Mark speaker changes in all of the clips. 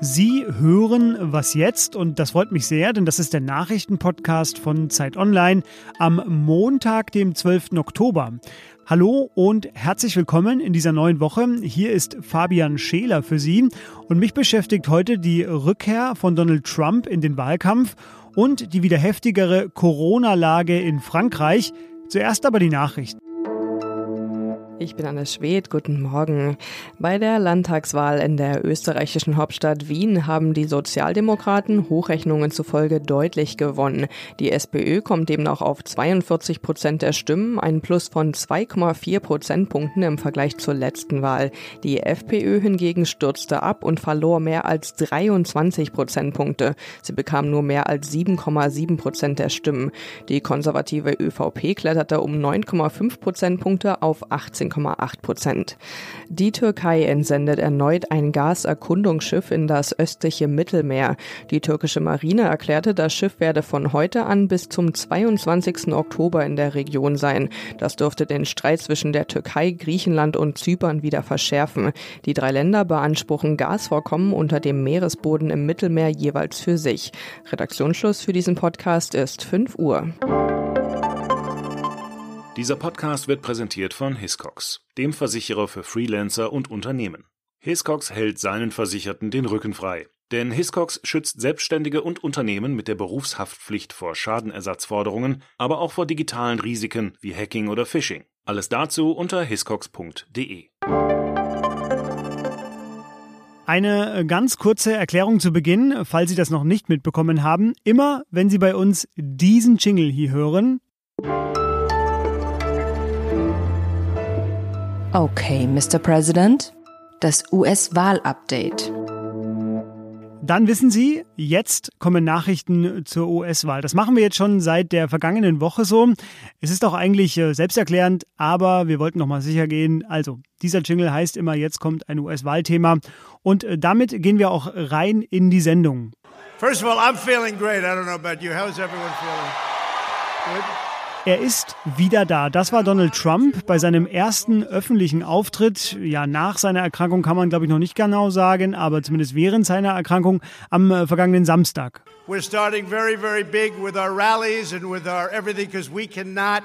Speaker 1: Sie hören Was jetzt und das freut mich sehr, denn das ist der Nachrichtenpodcast von Zeit Online am Montag, dem 12. Oktober. Hallo und herzlich willkommen in dieser neuen Woche. Hier ist Fabian Scheler für Sie und mich beschäftigt heute die Rückkehr von Donald Trump in den Wahlkampf und die wieder heftigere Corona-Lage in Frankreich. Zuerst aber die Nachrichten.
Speaker 2: Ich bin Anne Schwedt, guten Morgen. Bei der Landtagswahl in der österreichischen Hauptstadt Wien haben die Sozialdemokraten Hochrechnungen zufolge deutlich gewonnen. Die SPÖ kommt demnach auf 42 Prozent der Stimmen, ein Plus von 2,4 Prozentpunkten im Vergleich zur letzten Wahl. Die FPÖ hingegen stürzte ab und verlor mehr als 23 Prozentpunkte. Sie bekam nur mehr als 7,7 Prozent der Stimmen. Die konservative ÖVP kletterte um 9,5 Prozentpunkte auf 18 13,8 Prozent. Die Türkei entsendet erneut ein Gaserkundungsschiff in das östliche Mittelmeer. Die türkische Marine erklärte, das Schiff werde von heute an bis zum 22. Oktober in der Region sein. Das dürfte den Streit zwischen der Türkei, Griechenland und Zypern wieder verschärfen. Die drei Länder beanspruchen Gasvorkommen unter dem Meeresboden im Mittelmeer jeweils für sich. Redaktionsschluss für diesen Podcast ist 5 Uhr.
Speaker 3: Dieser Podcast wird präsentiert von Hiscox, dem Versicherer für Freelancer und Unternehmen. Hiscox hält seinen Versicherten den Rücken frei. Denn Hiscox schützt Selbstständige und Unternehmen mit der Berufshaftpflicht vor Schadenersatzforderungen, aber auch vor digitalen Risiken wie Hacking oder Phishing. Alles dazu unter hiscox.de.
Speaker 1: Eine äh, ganz kurze Erklärung zu Beginn, falls Sie das noch nicht mitbekommen haben. Immer, wenn Sie bei uns diesen Jingle hier hören,
Speaker 4: Okay, Mr. President, das US-Wahl-Update.
Speaker 1: Dann wissen Sie, jetzt kommen Nachrichten zur US-Wahl. Das machen wir jetzt schon seit der vergangenen Woche so. Es ist auch eigentlich äh, selbsterklärend, aber wir wollten noch mal sicher gehen. Also, dieser Jingle heißt immer, jetzt kommt ein US-Wahlthema. Und äh, damit gehen wir auch rein in die Sendung.
Speaker 5: First of all, I'm feeling great. I don't know about you. How's everyone feeling? Good?
Speaker 1: Er ist wieder da. Das war Donald Trump bei seinem ersten öffentlichen Auftritt. Ja, nach seiner Erkrankung kann man, glaube ich, noch nicht genau sagen, aber zumindest während seiner Erkrankung am äh, vergangenen Samstag.
Speaker 5: We're starting very, very big with our rallies and with our everything because we cannot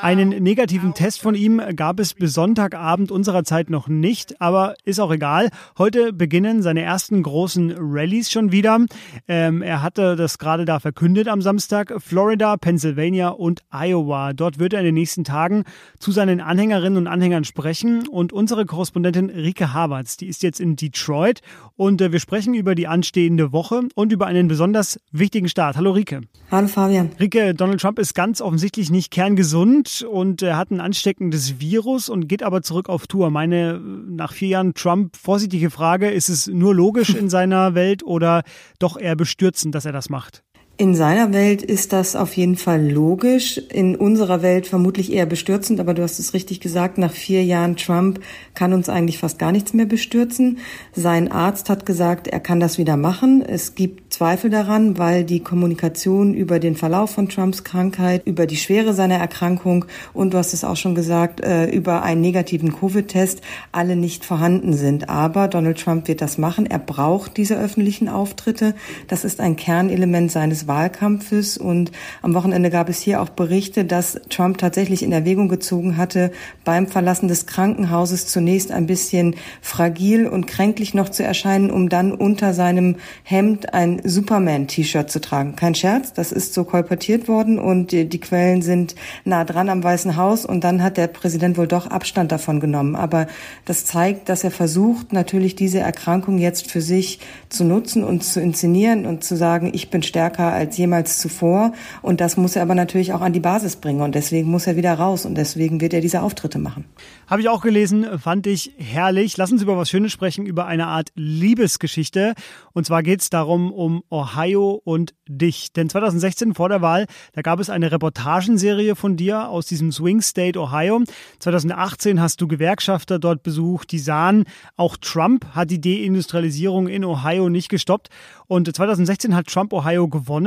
Speaker 1: einen negativen Test von ihm gab es bis Sonntagabend unserer Zeit noch nicht, aber ist auch egal. Heute beginnen seine ersten großen Rallyes schon wieder. Ähm, er hatte das gerade da verkündet am Samstag. Florida, Pennsylvania und Iowa. Dort wird er in den nächsten Tagen zu seinen Anhängerinnen und Anhängern sprechen. Und unsere Korrespondentin Rike Havertz, die ist jetzt in Detroit. Und äh, wir sprechen über die anstehende Woche und über einen besonders wichtigen Start. Hallo Rike.
Speaker 6: Hallo Fabian.
Speaker 1: Rike, Donald Trump ist ganz offensichtlich nicht kerngesund gesund und er hat ein ansteckendes Virus und geht aber zurück auf Tour. Meine nach vier Jahren Trump vorsichtige Frage, ist es nur logisch in seiner Welt oder doch eher bestürzend, dass er das macht?
Speaker 6: In seiner Welt ist das auf jeden Fall logisch, in unserer Welt vermutlich eher bestürzend, aber du hast es richtig gesagt, nach vier Jahren Trump kann uns eigentlich fast gar nichts mehr bestürzen. Sein Arzt hat gesagt, er kann das wieder machen. Es gibt Zweifel daran, weil die Kommunikation über den Verlauf von Trumps Krankheit, über die Schwere seiner Erkrankung und du hast es auch schon gesagt, äh, über einen negativen Covid-Test alle nicht vorhanden sind. Aber Donald Trump wird das machen. Er braucht diese öffentlichen Auftritte. Das ist ein Kernelement seines Wahlkampfes. Und am Wochenende gab es hier auch Berichte, dass Trump tatsächlich in Erwägung gezogen hatte, beim Verlassen des Krankenhauses zunächst ein bisschen fragil und kränklich noch zu erscheinen, um dann unter seinem Hemd ein Superman-T-Shirt zu tragen. Kein Scherz, das ist so kolportiert worden und die, die Quellen sind nah dran am Weißen Haus und dann hat der Präsident wohl doch Abstand davon genommen. Aber das zeigt, dass er versucht, natürlich diese Erkrankung jetzt für sich zu nutzen und zu inszenieren und zu sagen, ich bin stärker als jemals zuvor. Und das muss er aber natürlich auch an die Basis bringen. Und deswegen muss er wieder raus. Und deswegen wird er diese Auftritte machen.
Speaker 1: Habe ich auch gelesen, fand ich herrlich. Lass uns über was Schönes sprechen, über eine Art Liebesgeschichte. Und zwar geht es darum, um Ohio und dich. Denn 2016 vor der Wahl, da gab es eine Reportagenserie von dir aus diesem Swing State Ohio. 2018 hast du Gewerkschafter dort besucht, die sahen, auch Trump hat die Deindustrialisierung in Ohio nicht gestoppt. Und 2016 hat Trump Ohio gewonnen.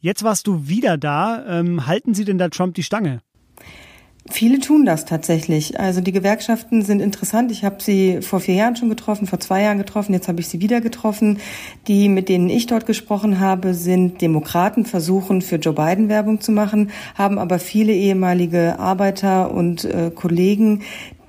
Speaker 1: Jetzt warst du wieder da. Ähm, halten Sie denn da Trump die Stange?
Speaker 6: Viele tun das tatsächlich. Also die Gewerkschaften sind interessant. Ich habe sie vor vier Jahren schon getroffen, vor zwei Jahren getroffen, jetzt habe ich sie wieder getroffen. Die, mit denen ich dort gesprochen habe, sind Demokraten, versuchen für Joe Biden Werbung zu machen, haben aber viele ehemalige Arbeiter und äh, Kollegen,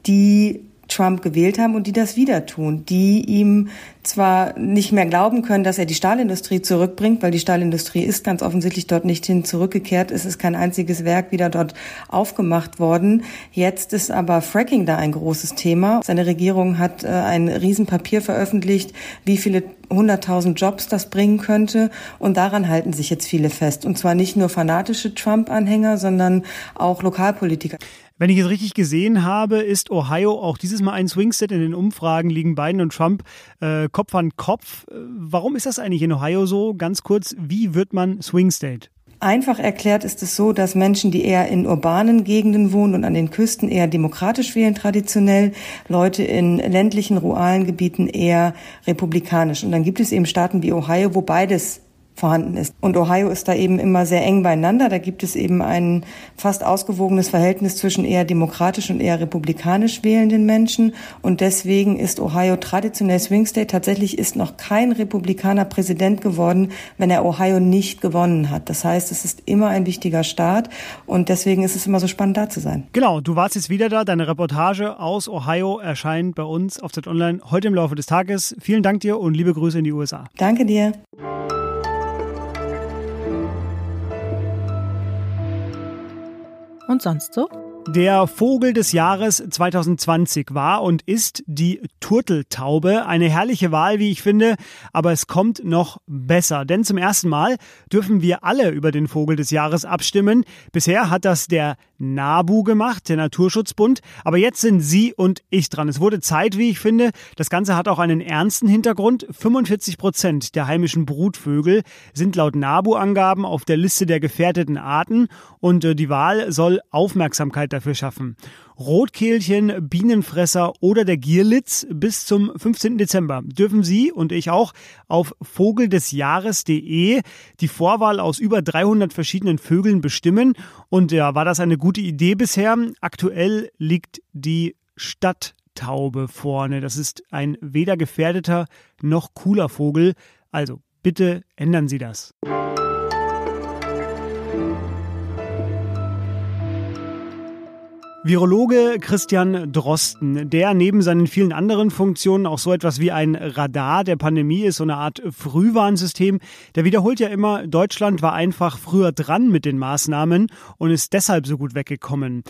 Speaker 6: die Trump gewählt haben und die das wieder tun, die ihm zwar nicht mehr glauben können, dass er die Stahlindustrie zurückbringt, weil die Stahlindustrie ist ganz offensichtlich dort nicht hin zurückgekehrt. Es ist kein einziges Werk wieder dort aufgemacht worden. Jetzt ist aber Fracking da ein großes Thema. Seine Regierung hat äh, ein Riesenpapier veröffentlicht, wie viele 100.000 Jobs das bringen könnte. Und daran halten sich jetzt viele fest. Und zwar nicht nur fanatische Trump-Anhänger, sondern auch Lokalpolitiker.
Speaker 1: Wenn ich es richtig gesehen habe, ist Ohio auch dieses Mal ein Swing-State. In den Umfragen liegen Biden und Trump äh, Kopf an Kopf. Äh, warum ist das eigentlich in Ohio so? Ganz kurz, wie wird man Swing-State?
Speaker 6: Einfach erklärt ist es so, dass Menschen, die eher in urbanen Gegenden wohnen und an den Küsten eher demokratisch wählen traditionell, Leute in ländlichen, ruralen Gebieten eher republikanisch. Und dann gibt es eben Staaten wie Ohio, wo beides vorhanden ist. Und Ohio ist da eben immer sehr eng beieinander. Da gibt es eben ein fast ausgewogenes Verhältnis zwischen eher demokratisch und eher republikanisch wählenden Menschen. Und deswegen ist Ohio traditionell Swing State. Tatsächlich ist noch kein Republikaner Präsident geworden, wenn er Ohio nicht gewonnen hat. Das heißt, es ist immer ein wichtiger Staat und deswegen ist es immer so spannend, da zu sein.
Speaker 1: Genau, du warst jetzt wieder da. Deine Reportage aus Ohio erscheint bei uns auf Zeit Online heute im Laufe des Tages. Vielen Dank dir und liebe Grüße in die USA.
Speaker 6: Danke dir.
Speaker 2: Und sonst so?
Speaker 1: Der Vogel des Jahres 2020 war und ist die Turteltaube. Eine herrliche Wahl, wie ich finde, aber es kommt noch besser. Denn zum ersten Mal dürfen wir alle über den Vogel des Jahres abstimmen. Bisher hat das der NABU gemacht, der Naturschutzbund. Aber jetzt sind Sie und ich dran. Es wurde Zeit, wie ich finde. Das Ganze hat auch einen ernsten Hintergrund. 45 Prozent der heimischen Brutvögel sind laut NABU-Angaben auf der Liste der gefährdeten Arten und äh, die Wahl soll Aufmerksamkeit dafür schaffen. Rotkehlchen, Bienenfresser oder der Gierlitz bis zum 15. Dezember dürfen Sie und ich auch auf vogeldesjahres.de die Vorwahl aus über 300 verschiedenen Vögeln bestimmen. Und ja, war das eine gute Idee bisher? Aktuell liegt die Stadttaube vorne. Das ist ein weder gefährdeter noch cooler Vogel. Also bitte ändern Sie das. Virologe Christian Drosten, der neben seinen vielen anderen Funktionen auch so etwas wie ein Radar der Pandemie ist, so eine Art Frühwarnsystem, der wiederholt ja immer, Deutschland war einfach früher dran mit den Maßnahmen und ist deshalb so gut weggekommen.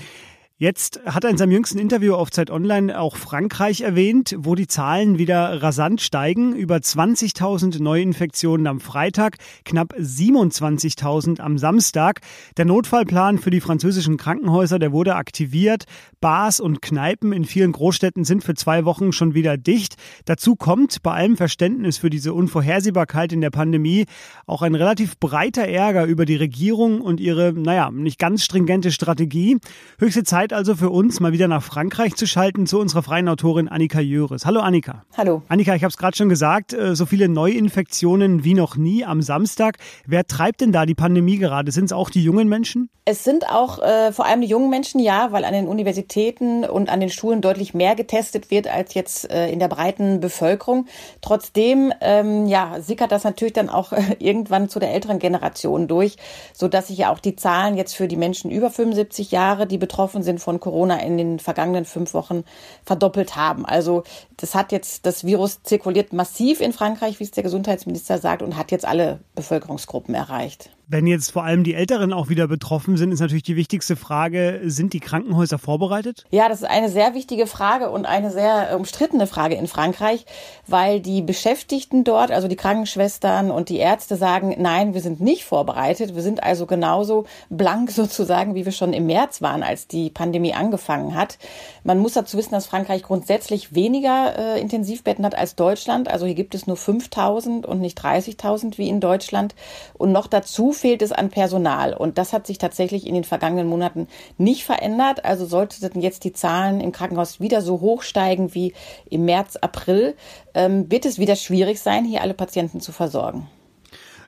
Speaker 1: Jetzt hat er in seinem jüngsten Interview auf Zeit Online auch Frankreich erwähnt, wo die Zahlen wieder rasant steigen. Über 20.000 Neuinfektionen am Freitag, knapp 27.000 am Samstag. Der Notfallplan für die französischen Krankenhäuser, der wurde aktiviert. Bars und Kneipen in vielen Großstädten sind für zwei Wochen schon wieder dicht. Dazu kommt bei allem Verständnis für diese Unvorhersehbarkeit in der Pandemie auch ein relativ breiter Ärger über die Regierung und ihre, naja, nicht ganz stringente Strategie. Höchste Zeit Zeit also für uns, mal wieder nach Frankreich zu schalten zu unserer freien Autorin Annika Jöres. Hallo Annika.
Speaker 7: Hallo.
Speaker 1: Annika, ich habe es gerade schon gesagt, äh, so viele Neuinfektionen wie noch nie am Samstag. Wer treibt denn da die Pandemie gerade? Sind es auch die jungen Menschen?
Speaker 7: Es sind auch äh, vor allem die jungen Menschen, ja, weil an den Universitäten und an den Schulen deutlich mehr getestet wird als jetzt äh, in der breiten Bevölkerung. Trotzdem, ähm, ja, sickert das natürlich dann auch äh, irgendwann zu der älteren Generation durch, so dass sich ja auch die Zahlen jetzt für die Menschen über 75 Jahre, die betroffen sind, von Corona in den vergangenen fünf Wochen verdoppelt haben. Also das hat jetzt, das Virus zirkuliert massiv in Frankreich, wie es der Gesundheitsminister sagt, und hat jetzt alle Bevölkerungsgruppen erreicht.
Speaker 1: Wenn jetzt vor allem die Älteren auch wieder betroffen sind, ist natürlich die wichtigste Frage, sind die Krankenhäuser vorbereitet?
Speaker 7: Ja, das ist eine sehr wichtige Frage und eine sehr umstrittene Frage in Frankreich, weil die Beschäftigten dort, also die Krankenschwestern und die Ärzte sagen, nein, wir sind nicht vorbereitet. Wir sind also genauso blank sozusagen, wie wir schon im März waren, als die Pandemie angefangen hat. Man muss dazu wissen, dass Frankreich grundsätzlich weniger äh, Intensivbetten hat als Deutschland. Also hier gibt es nur 5000 und nicht 30.000 wie in Deutschland. Und noch dazu fehlt es an Personal. Und das hat sich tatsächlich in den vergangenen Monaten nicht verändert. Also sollten jetzt die Zahlen im Krankenhaus wieder so hoch steigen wie im März, April, ähm, wird es wieder schwierig sein, hier alle Patienten zu versorgen.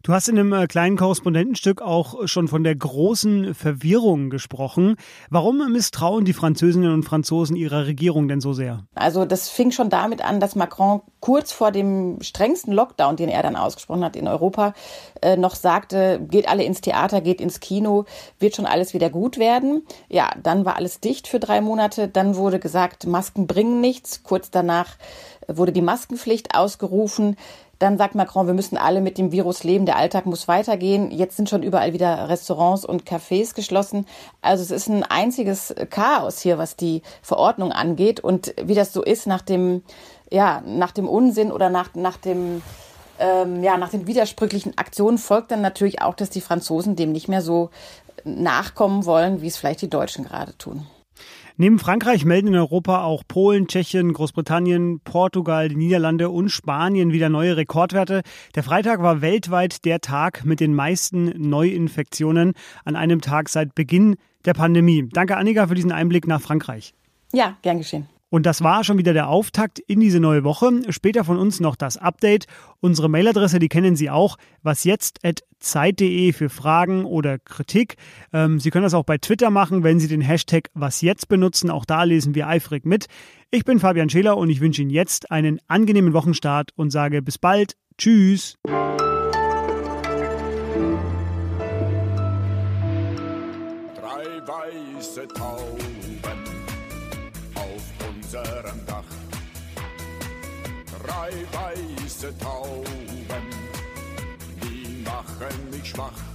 Speaker 1: Du hast in einem äh, kleinen Korrespondentenstück auch schon von der großen Verwirrung gesprochen. Warum misstrauen die Französinnen und Franzosen ihrer Regierung denn so sehr?
Speaker 7: Also das fing schon damit an, dass Macron kurz vor dem strengsten Lockdown, den er dann ausgesprochen hat in Europa, äh, noch sagte, geht alle ins Theater, geht ins Kino, wird schon alles wieder gut werden. Ja, dann war alles dicht für drei Monate. Dann wurde gesagt, Masken bringen nichts. Kurz danach wurde die Maskenpflicht ausgerufen. Dann sagt Macron, wir müssen alle mit dem Virus leben, der Alltag muss weitergehen. Jetzt sind schon überall wieder Restaurants und Cafés geschlossen. Also es ist ein einziges Chaos hier, was die Verordnung angeht. Und wie das so ist nach dem, ja, nach dem Unsinn oder nach, nach dem, ähm, ja, nach den widersprüchlichen Aktionen folgt dann natürlich auch, dass die Franzosen dem nicht mehr so nachkommen wollen, wie es vielleicht die Deutschen gerade tun.
Speaker 1: Neben Frankreich melden in Europa auch Polen, Tschechien, Großbritannien, Portugal, die Niederlande und Spanien wieder neue Rekordwerte. Der Freitag war weltweit der Tag mit den meisten Neuinfektionen an einem Tag seit Beginn der Pandemie. Danke, Annika, für diesen Einblick nach Frankreich.
Speaker 7: Ja, gern geschehen.
Speaker 1: Und das war schon wieder der Auftakt in diese neue Woche. Später von uns noch das Update. Unsere Mailadresse, die kennen Sie auch, was jetzt at zeit.de für Fragen oder Kritik. Ähm, Sie können das auch bei Twitter machen, wenn Sie den Hashtag was jetzt benutzen. Auch da lesen wir eifrig mit. Ich bin Fabian Scheler und ich wünsche Ihnen jetzt einen angenehmen Wochenstart und sage bis bald. Tschüss.
Speaker 8: Weiße Tauben, die machen mich schwach.